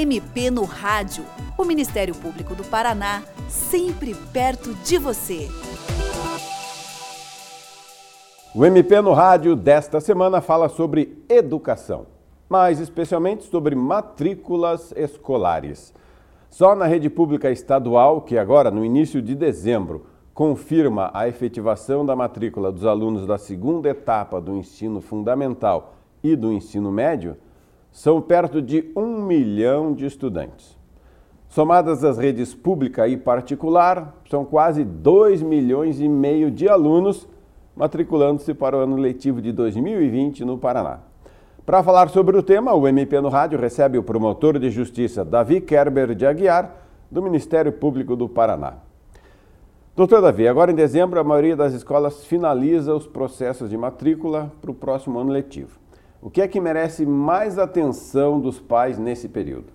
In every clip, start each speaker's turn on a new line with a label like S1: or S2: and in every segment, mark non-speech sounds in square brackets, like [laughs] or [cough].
S1: MP no Rádio. O Ministério Público do Paraná, sempre perto de você.
S2: O MP no Rádio desta semana fala sobre educação, mais especialmente sobre matrículas escolares. Só na rede pública estadual, que agora, no início de dezembro, confirma a efetivação da matrícula dos alunos da segunda etapa do ensino fundamental e do ensino médio, são perto de um milhão de estudantes. Somadas as redes pública e particular, são quase 2 milhões e meio de alunos matriculando-se para o ano letivo de 2020 no Paraná. Para falar sobre o tema, o MP no Rádio recebe o promotor de justiça Davi Kerber de Aguiar, do Ministério Público do Paraná. Doutor Davi, agora em dezembro a maioria das escolas finaliza os processos de matrícula para o próximo ano letivo. O que é que merece mais atenção dos pais nesse período?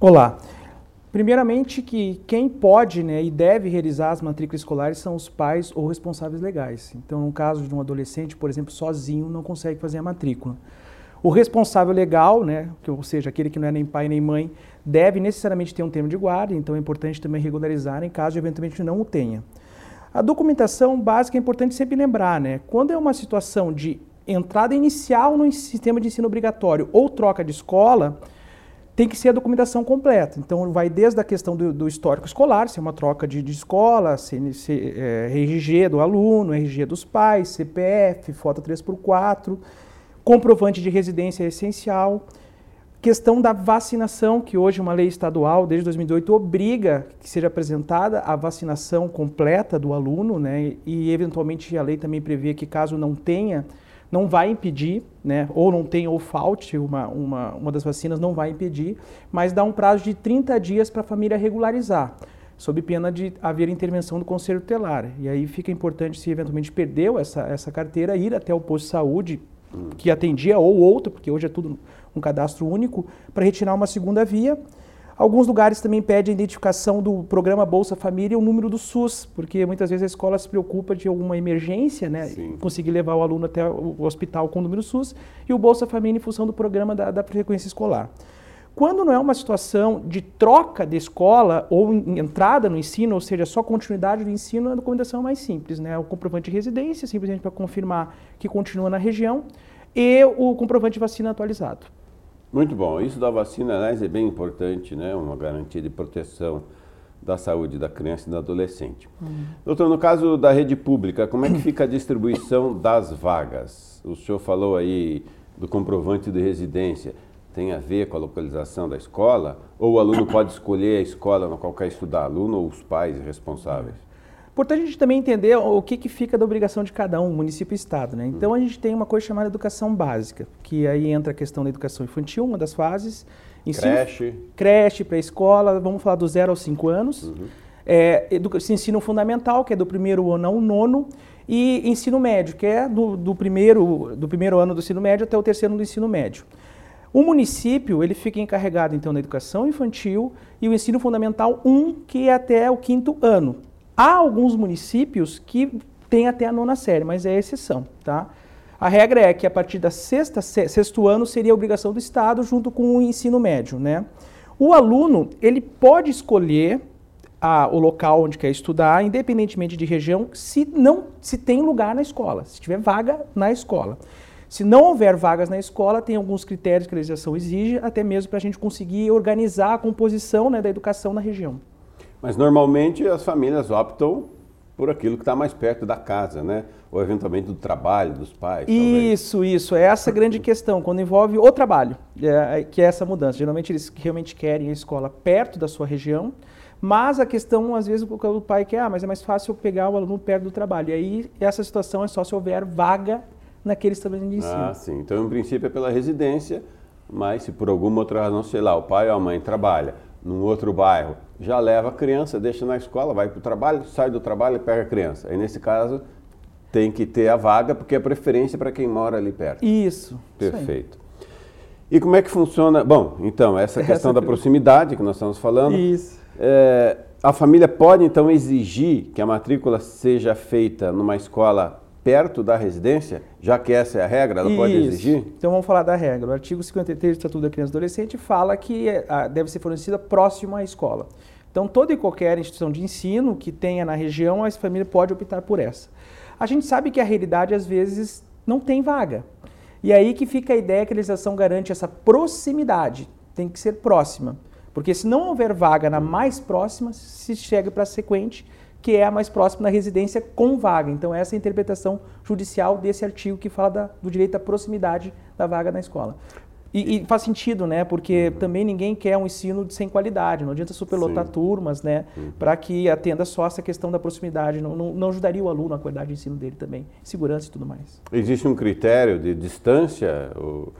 S3: Olá. Primeiramente que quem pode né, e deve realizar as matrículas escolares são os pais ou responsáveis legais. Então, no caso de um adolescente, por exemplo, sozinho não consegue fazer a matrícula. O responsável legal, né, ou seja, aquele que não é nem pai nem mãe, deve necessariamente ter um termo de guarda, então é importante também regularizar em caso de eventualmente não o tenha. A documentação básica é importante sempre lembrar, né? Quando é uma situação de entrada inicial no sistema de ensino obrigatório ou troca de escola, tem que ser a documentação completa. Então, vai desde a questão do, do histórico escolar, se é uma troca de, de escola, é, RG do aluno, RG dos pais, CPF, foto 3x4, comprovante de residência essencial. Questão da vacinação, que hoje uma lei estadual, desde 2008, obriga que seja apresentada a vacinação completa do aluno, né? e eventualmente a lei também prevê que caso não tenha, não vai impedir, né? ou não tenha ou falte uma, uma, uma das vacinas, não vai impedir, mas dá um prazo de 30 dias para a família regularizar sob pena de haver intervenção do conselho tutelar. E aí fica importante, se eventualmente perdeu essa, essa carteira, ir até o posto de saúde que atendia ou outro, porque hoje é tudo um cadastro único, para retirar uma segunda via. Alguns lugares também pedem a identificação do programa Bolsa Família e o número do SUS, porque muitas vezes a escola se preocupa de alguma emergência, né? Sim. Conseguir levar o aluno até o hospital com o número SUS e o Bolsa Família em função do programa da, da frequência escolar. Quando não é uma situação de troca de escola ou entrada no ensino, ou seja, só continuidade do ensino, a documentação é mais simples, né? O comprovante de residência, simplesmente para confirmar que continua na região, e o comprovante de vacina atualizado.
S2: Muito bom. Isso da vacina, aliás, é bem importante, né? Uma garantia de proteção da saúde da criança e do adolescente. Uhum. Doutor, no caso da rede pública, como é que fica a distribuição das vagas? O senhor falou aí do comprovante de residência tem a ver com a localização da escola? Ou o aluno pode escolher a escola na qual quer estudar, aluno ou os pais responsáveis?
S3: Importante a gente também entender o que, que fica da obrigação de cada um, município e estado. Né? Então a gente tem uma coisa chamada educação básica, que aí entra a questão da educação infantil, uma das fases.
S2: Ensino, creche.
S3: Creche, pré-escola, vamos falar do zero aos cinco anos. Uhum. É, ensino fundamental, que é do primeiro ano ao nono, e ensino médio, que é do, do, primeiro, do primeiro ano do ensino médio até o terceiro ano do ensino médio. O município ele fica encarregado então da educação infantil e o ensino fundamental 1, que é até o quinto ano. Há alguns municípios que têm até a nona série, mas é exceção, tá? A regra é que a partir da sexta, sexto ano seria a obrigação do Estado junto com o ensino médio, né? O aluno ele pode escolher a, o local onde quer estudar, independentemente de região, se não se tem lugar na escola, se tiver vaga na escola. Se não houver vagas na escola, tem alguns critérios que a legislação exige, até mesmo para a gente conseguir organizar a composição né, da educação na região.
S2: Mas normalmente as famílias optam por aquilo que está mais perto da casa, né? Ou eventualmente do trabalho dos pais.
S3: Isso, talvez. isso. É essa grande questão, quando envolve o trabalho, é, é, que é essa mudança. Geralmente eles realmente querem a escola perto da sua região, mas a questão, às vezes, o pai quer, ah, mas é mais fácil pegar o aluno perto do trabalho. E aí, essa situação é só se houver vaga naquele estabelecimento de ensino.
S2: Ah, sim. Então, em princípio, é pela residência, mas se por alguma outra razão, sei lá, o pai ou a mãe trabalha num outro bairro, já leva a criança, deixa na escola, vai para o trabalho, sai do trabalho e pega a criança. Aí, nesse caso, tem que ter a vaga, porque é preferência para quem mora ali perto.
S3: Isso.
S2: Perfeito. Isso e como é que funciona? Bom, então, essa questão da proximidade que nós estamos falando.
S3: Isso.
S2: É, a família pode, então, exigir que a matrícula seja feita numa escola perto da residência, já que essa é a regra, ela Isso. pode exigir?
S3: Então vamos falar da regra. O artigo 53 do Estatuto da Criança e Adolescente fala que é, deve ser fornecida próximo à escola. Então toda e qualquer instituição de ensino que tenha na região, a família pode optar por essa. A gente sabe que a realidade às vezes não tem vaga. E aí que fica a ideia que a legislação garante essa proximidade, tem que ser próxima. Porque se não houver vaga na mais próxima, se chega para a sequente, que é a mais próxima da residência com vaga. Então, essa é a interpretação judicial desse artigo que fala da, do direito à proximidade da vaga na escola. E, e, faz sentido, né? Porque uhum. também ninguém quer um ensino sem qualidade. Não adianta superlotar Sim. turmas, né? Uhum. Para que atenda só essa questão da proximidade. Não, não, não, ajudaria o aluno a qualidade de ensino dele também. Segurança e tudo mais.
S2: Existe um critério de distância? Ou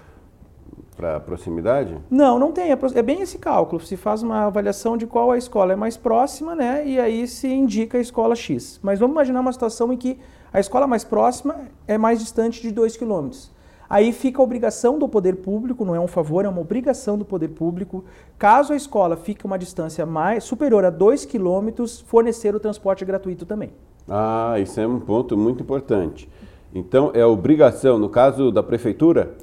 S2: para proximidade?
S3: Não, não tem. É, é bem esse cálculo. Se faz uma avaliação de qual a escola é mais próxima, né? E aí se indica a escola X. Mas vamos imaginar uma situação em que a escola mais próxima é mais distante de 2 quilômetros. Aí fica a obrigação do poder público, não é um favor, é uma obrigação do poder público, caso a escola fique uma distância mais superior a 2 quilômetros, fornecer o transporte gratuito também.
S2: Ah, isso é um ponto muito importante. Então, é obrigação, no caso da prefeitura?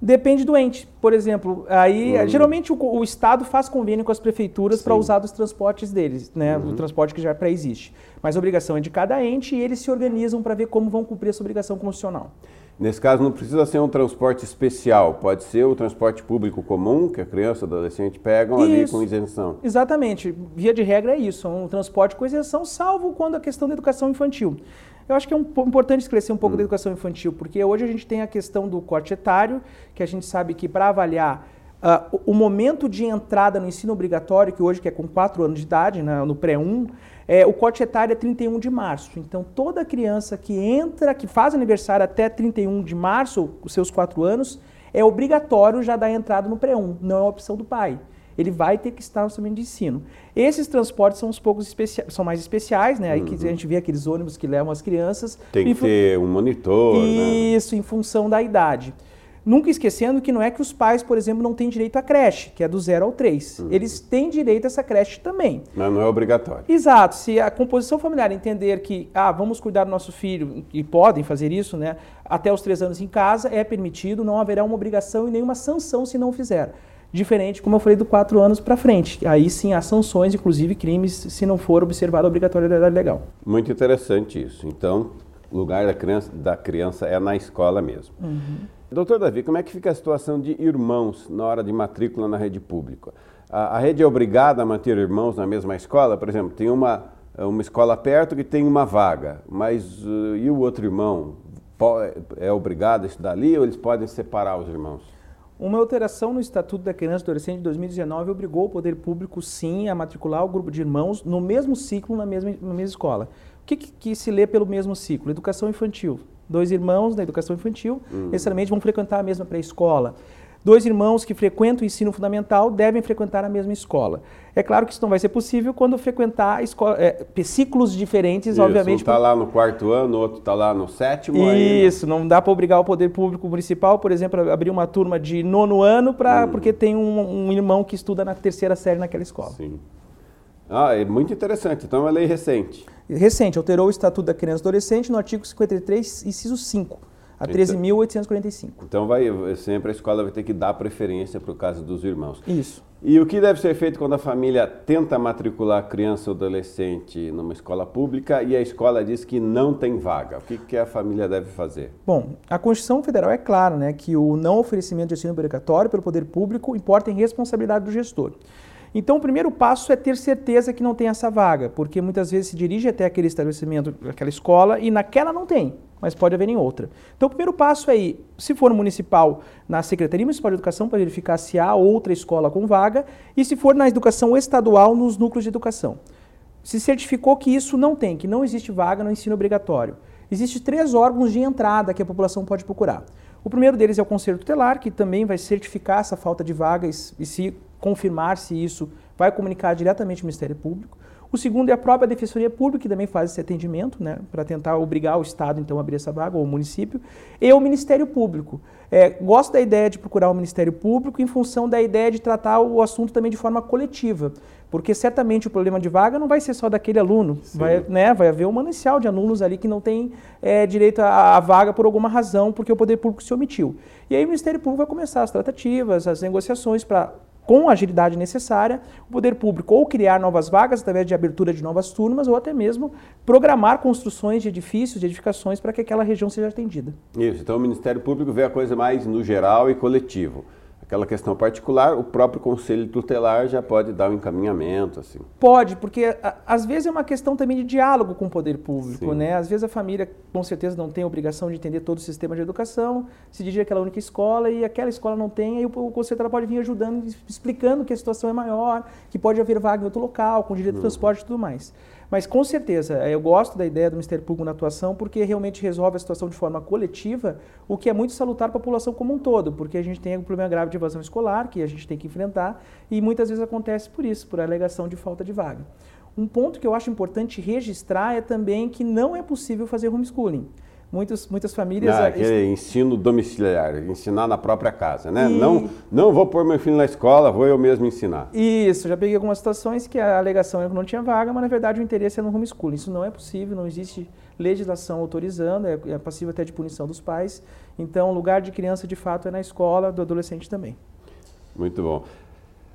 S3: Depende do ente. Por exemplo, aí uhum. geralmente o, o, Estado faz convênio com as prefeituras para usar dos transportes deles, né? Uhum. O transporte que já pré-existe. Mas a obrigação é de cada ente e eles se organizam para ver como vão cumprir essa obrigação constitucional.
S2: Nesse caso, não precisa ser um transporte especial, pode ser o transporte público comum que a criança e adolescente pegam isso. ali com isenção.
S3: Exatamente. Via de regra é isso, um transporte com isenção, salvo quando a questão da educação infantil. Eu acho que é um, importante esclarecer um pouco hum. da educação infantil, porque hoje a gente tem a questão do corte etário, que a gente sabe que para avaliar uh, o momento de entrada no ensino obrigatório, que hoje que é com 4 anos de idade, né, no pré-1, é, o corte etário é 31 de março. Então, toda criança que entra, que faz aniversário até 31 de março, os seus 4 anos, é obrigatório já dar entrada no pré-1, não é opção do pai ele vai ter que estar no sistema de ensino. Esses transportes são os poucos especiais, são mais especiais, né? Aí uhum. que a gente vê aqueles ônibus que levam as crianças.
S2: Tem que ter um monitor. Né?
S3: Isso, né? em função da idade. Nunca esquecendo que não é que os pais, por exemplo, não têm direito à creche, que é do 0 ao 3. Uhum. Eles têm direito a essa creche também.
S2: Mas não é obrigatório.
S3: Exato. Se a composição familiar entender que, ah, vamos cuidar do nosso filho, e podem fazer isso, né, até os três anos em casa, é permitido, não haverá uma obrigação e nenhuma sanção se não fizer diferente, como eu falei, do quatro anos para frente. Aí sim há sanções, inclusive crimes, se não for observada a obrigatoriedade legal.
S2: Muito interessante isso. Então, o lugar da criança, da criança é na escola mesmo. Uhum. Doutor Davi, como é que fica a situação de irmãos na hora de matrícula na rede pública? A, a rede é obrigada a manter irmãos na mesma escola? Por exemplo, tem uma, uma escola perto que tem uma vaga, mas uh, e o outro irmão? É obrigado a estudar ali ou eles podem separar os irmãos?
S3: Uma alteração no Estatuto da Criança e Adolescente de 2019 obrigou o poder público, sim, a matricular o grupo de irmãos no mesmo ciclo, na mesma, na mesma escola. O que, que, que se lê pelo mesmo ciclo? Educação infantil. Dois irmãos da educação infantil, uhum. necessariamente vão frequentar a mesma pré-escola. Dois irmãos que frequentam o ensino fundamental devem frequentar a mesma escola. É claro que isso não vai ser possível quando frequentar escola, é, ciclos diferentes, isso, obviamente. Um
S2: está lá no quarto ano, outro está lá no sétimo.
S3: Isso, aí, não dá para obrigar o poder público municipal, por exemplo, a abrir uma turma de nono ano pra, hum. porque tem um, um, irmão que estuda na terceira série naquela escola.
S2: Sim. Ah, é muito interessante. Então é uma lei recente.
S3: Recente, alterou o Estatuto da Criança e Adolescente no artigo 53, inciso 5 a 13.845.
S2: Então vai sempre a escola vai ter que dar preferência para o caso dos irmãos.
S3: Isso.
S2: E o que deve ser feito quando a família tenta matricular criança ou adolescente numa escola pública e a escola diz que não tem vaga? O que, que a família deve fazer?
S3: Bom, a Constituição Federal é clara, né, que o não oferecimento de ensino obrigatório pelo poder público importa em responsabilidade do gestor. Então, o primeiro passo é ter certeza que não tem essa vaga, porque muitas vezes se dirige até aquele estabelecimento, aquela escola, e naquela não tem, mas pode haver em outra. Então, o primeiro passo é ir, se for municipal, na Secretaria Municipal de Educação, para verificar se há outra escola com vaga, e se for na educação estadual, nos núcleos de educação. Se certificou que isso não tem, que não existe vaga no ensino obrigatório. Existem três órgãos de entrada que a população pode procurar. O primeiro deles é o Conselho Tutelar, que também vai certificar essa falta de vagas e se confirmar se isso vai comunicar diretamente ao Ministério Público. O segundo é a própria Defensoria Pública, que também faz esse atendimento, né, para tentar obrigar o Estado, então, a abrir essa vaga, ou o município, e o Ministério Público. É, gosto da ideia de procurar o Ministério Público em função da ideia de tratar o assunto também de forma coletiva, porque certamente o problema de vaga não vai ser só daquele aluno, vai, né, vai haver um manancial de alunos ali que não tem é, direito à, à vaga por alguma razão, porque o poder público se omitiu. E aí o Ministério Público vai começar as tratativas, as negociações para com a agilidade necessária, o poder público ou criar novas vagas através de abertura de novas turmas ou até mesmo programar construções de edifícios, de edificações para que aquela região seja atendida.
S2: Isso, então o Ministério Público vê a coisa mais no geral e coletivo aquela questão particular, o próprio conselho tutelar já pode dar um encaminhamento, assim.
S3: Pode, porque a, às vezes é uma questão também de diálogo com o poder público, Sim. né? Às vezes a família, com certeza, não tem a obrigação de entender todo o sistema de educação, se dirige àquela única escola e aquela escola não tem, aí o, o conselho tutelar pode vir ajudando, explicando que a situação é maior, que pode haver vaga em outro local, com direito de uhum. transporte e tudo mais. Mas com certeza, eu gosto da ideia do Ministério Público na atuação porque realmente resolve a situação de forma coletiva, o que é muito salutar para a população como um todo, porque a gente tem um problema grave de evasão escolar que a gente tem que enfrentar e muitas vezes acontece por isso, por alegação de falta de vaga. Um ponto que eu acho importante registrar é também que não é possível fazer homeschooling. Muitas, muitas famílias.
S2: Ah, aquele ensino domiciliar, ensinar na própria casa, né? E... Não, não vou pôr meu filho na escola, vou eu mesmo ensinar.
S3: Isso, já peguei algumas situações que a alegação é que não tinha vaga, mas na verdade o interesse é no homeschooling. Isso não é possível, não existe legislação autorizando, é, é passivo até de punição dos pais. Então, o lugar de criança de fato é na escola, do adolescente também.
S2: Muito bom.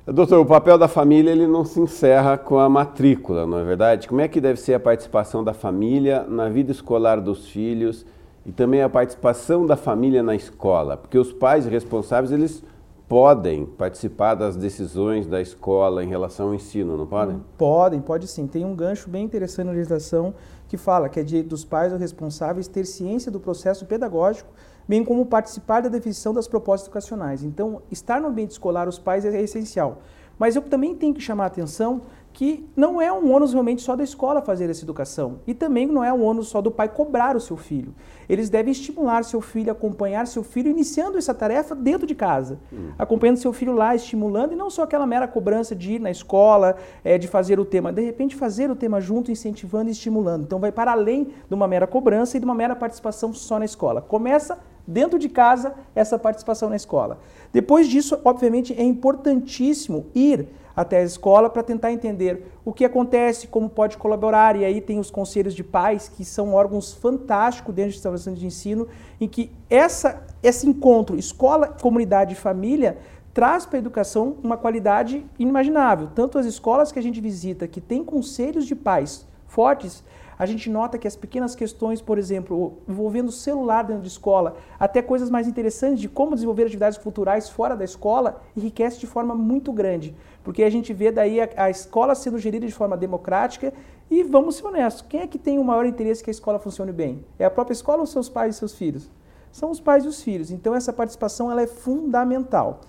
S2: Doutor, o papel da família ele não se encerra com a matrícula, não é verdade? Como é que deve ser a participação da família na vida escolar dos filhos e também a participação da família na escola? Porque os pais responsáveis, eles podem participar das decisões da escola em relação ao ensino, não podem?
S3: Podem, pode sim. Tem um gancho bem interessante na legislação que fala que é dos pais ou responsáveis ter ciência do processo pedagógico bem como participar da definição das propostas educacionais. Então, estar no ambiente escolar, os pais, é essencial. Mas eu também tenho que chamar a atenção que não é um ônus realmente só da escola fazer essa educação. E também não é um ônus só do pai cobrar o seu filho. Eles devem estimular seu filho, acompanhar seu filho, iniciando essa tarefa dentro de casa. Hum. Acompanhando seu filho lá, estimulando, e não só aquela mera cobrança de ir na escola, é, de fazer o tema. De repente, fazer o tema junto, incentivando e estimulando. Então, vai para além de uma mera cobrança e de uma mera participação só na escola. Começa dentro de casa essa participação na escola. Depois disso, obviamente, é importantíssimo ir até a escola para tentar entender o que acontece, como pode colaborar. E aí tem os conselhos de pais, que são órgãos fantásticos dentro de estabelecimentos de ensino, em que essa, esse encontro escola, comunidade e família traz para a educação uma qualidade inimaginável. Tanto as escolas que a gente visita, que têm conselhos de pais fortes, a gente nota que as pequenas questões, por exemplo, envolvendo o celular dentro de escola, até coisas mais interessantes de como desenvolver atividades culturais fora da escola, enriquece de forma muito grande. Porque a gente vê daí a, a escola sendo gerida de forma democrática e vamos ser honestos, quem é que tem o maior interesse que a escola funcione bem? É a própria escola ou seus pais e seus filhos? São os pais e os filhos. Então essa participação ela é fundamental.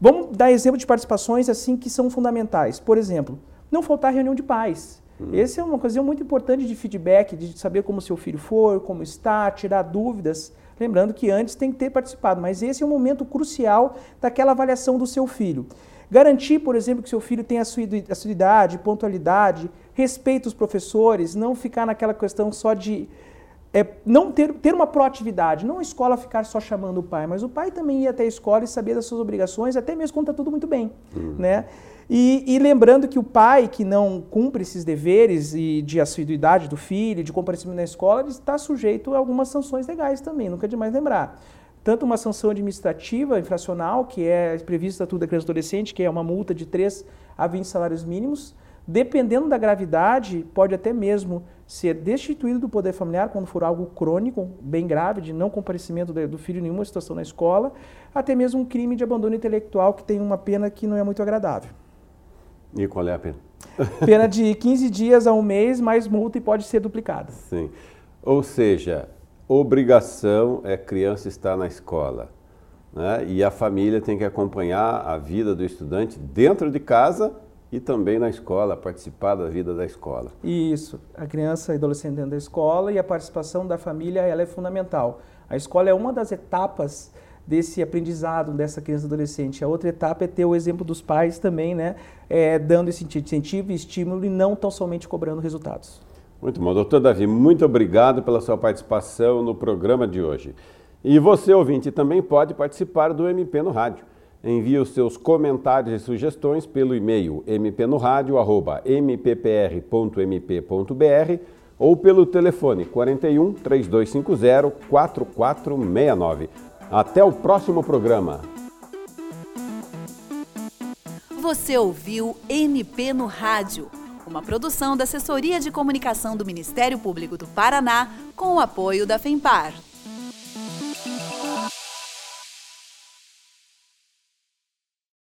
S3: Vamos dar exemplo de participações assim que são fundamentais. Por exemplo, não faltar reunião de pais. Hum. Essa é uma ocasião muito importante de feedback, de saber como seu filho foi, como está, tirar dúvidas. Lembrando que antes tem que ter participado, mas esse é um momento crucial daquela avaliação do seu filho. Garantir, por exemplo, que seu filho tenha assiduidade, pontualidade, respeito os professores, não ficar naquela questão só de é, não ter, ter uma proatividade, não a escola ficar só chamando o pai, mas o pai também ir até a escola e saber das suas obrigações, até mesmo quando está tudo muito bem. Uhum. Né? E, e, lembrando que o pai que não cumpre esses deveres e de assiduidade do filho, de comparecimento na escola, está sujeito a algumas sanções legais também, nunca é demais lembrar. Tanto uma sanção administrativa, infracional, que é prevista tudo da criança e adolescente, que é uma multa de 3 a 20 salários mínimos, dependendo da gravidade, pode até mesmo ser destituído do poder familiar quando for algo crônico, bem grave, de não comparecimento do filho em nenhuma situação na escola, até mesmo um crime de abandono intelectual que tem uma pena que não é muito agradável.
S2: E qual é a pena? [laughs]
S3: Pena de [laughs] 15 dias a um mês, mais multa e pode ser duplicada.
S2: Sim. Ou seja, obrigação é criança estar na escola. Né? E a família tem que acompanhar a vida do estudante dentro de casa e também na escola, participar da vida da escola.
S3: Isso. A criança e adolescente dentro da escola e a participação da família ela é fundamental. A escola é uma das etapas desse aprendizado dessa criança e adolescente. A outra etapa é ter o exemplo dos pais também, né, é, dando esse incentivo e estímulo e não tão somente cobrando resultados.
S2: Muito bom. Doutor Davi, muito obrigado pela sua participação no programa de hoje. E você, ouvinte, também pode participar do MP no Rádio. Envie os seus comentários e sugestões pelo e-mail mpnoradio.mppr.mp.br ou pelo telefone 41 3250 4469. Até o próximo programa.
S1: Você ouviu MP no Rádio, uma produção da Assessoria de Comunicação do Ministério Público do Paraná com o apoio da FEMPAR.